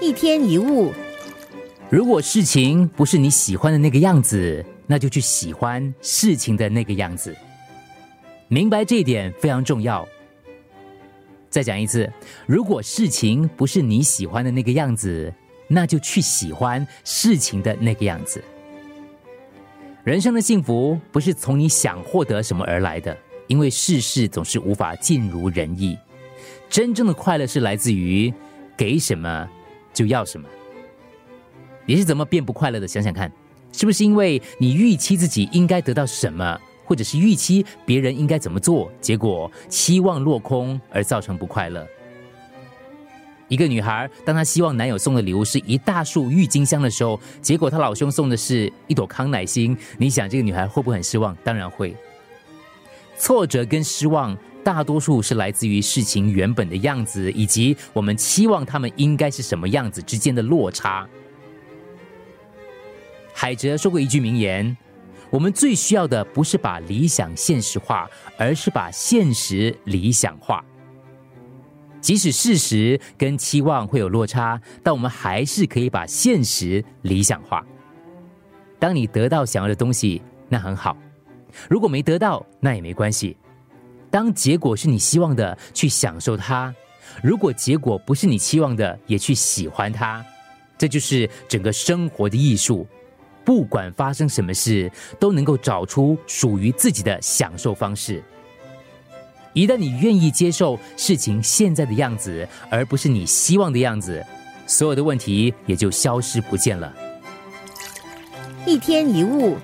一天一物，如果事情不是你喜欢的那个样子，那就去喜欢事情的那个样子。明白这一点非常重要。再讲一次，如果事情不是你喜欢的那个样子，那就去喜欢事情的那个样子。人生的幸福不是从你想获得什么而来的，因为世事总是无法尽如人意。真正的快乐是来自于给什么就要什么。你是怎么变不快乐的？想想看，是不是因为你预期自己应该得到什么？或者是预期别人应该怎么做，结果期望落空而造成不快乐。一个女孩，当她希望男友送的礼物是一大束郁金香的时候，结果她老兄送的是一朵康乃馨，你想这个女孩会不会很失望？当然会。挫折跟失望，大多数是来自于事情原本的样子，以及我们期望他们应该是什么样子之间的落差。海哲说过一句名言。我们最需要的不是把理想现实化，而是把现实理想化。即使事实跟期望会有落差，但我们还是可以把现实理想化。当你得到想要的东西，那很好；如果没得到，那也没关系。当结果是你希望的，去享受它；如果结果不是你期望的，也去喜欢它。这就是整个生活的艺术。不管发生什么事，都能够找出属于自己的享受方式。一旦你愿意接受事情现在的样子，而不是你希望的样子，所有的问题也就消失不见了。一天一物，